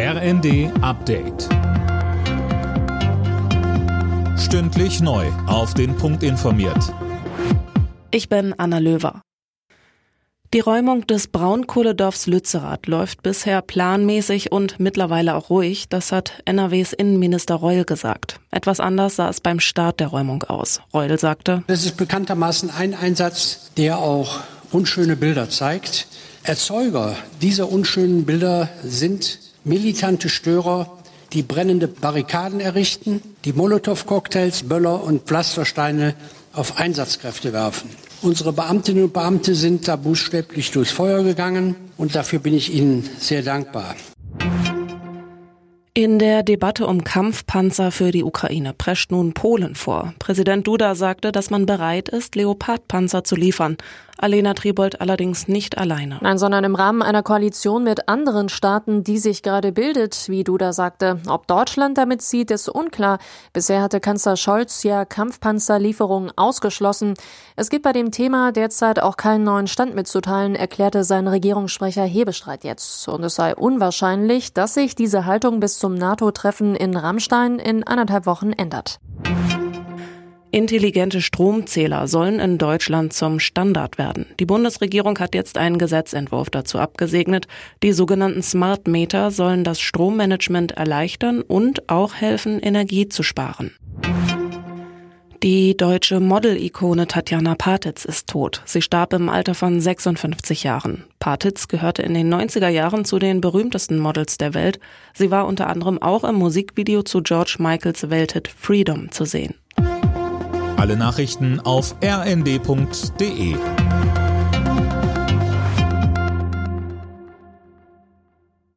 RND Update. Stündlich neu. Auf den Punkt informiert. Ich bin Anna Löwer. Die Räumung des Braunkohledorfs Lützerath läuft bisher planmäßig und mittlerweile auch ruhig. Das hat NRWs Innenminister Reul gesagt. Etwas anders sah es beim Start der Räumung aus. Reul sagte, Das ist bekanntermaßen ein Einsatz, der auch unschöne Bilder zeigt. Erzeuger dieser unschönen Bilder sind militante Störer, die brennende Barrikaden errichten, die Molotow-Cocktails, Böller und Pflastersteine auf Einsatzkräfte werfen. Unsere Beamtinnen und Beamte sind da buchstäblich durchs Feuer gegangen und dafür bin ich Ihnen sehr dankbar. In der Debatte um Kampfpanzer für die Ukraine prescht nun Polen vor. Präsident Duda sagte, dass man bereit ist, Leopardpanzer zu liefern. Alena Tribold allerdings nicht alleine. Nein, sondern im Rahmen einer Koalition mit anderen Staaten, die sich gerade bildet, wie Duda sagte. Ob Deutschland damit zieht, ist unklar. Bisher hatte Kanzler Scholz ja Kampfpanzerlieferungen ausgeschlossen. Es gibt bei dem Thema derzeit auch keinen neuen Stand mitzuteilen, erklärte sein Regierungssprecher Hebestreit jetzt. Und es sei unwahrscheinlich, dass sich diese Haltung bis zum NATO-Treffen in Rammstein in anderthalb Wochen ändert. Intelligente Stromzähler sollen in Deutschland zum Standard werden. Die Bundesregierung hat jetzt einen Gesetzentwurf dazu abgesegnet. Die sogenannten Smart Meter sollen das Strommanagement erleichtern und auch helfen, Energie zu sparen. Die deutsche Model-Ikone Tatjana Patitz ist tot. Sie starb im Alter von 56 Jahren. Patitz gehörte in den 90er Jahren zu den berühmtesten Models der Welt. Sie war unter anderem auch im Musikvideo zu George Michaels Welthit Freedom zu sehen. Alle Nachrichten auf rnd.de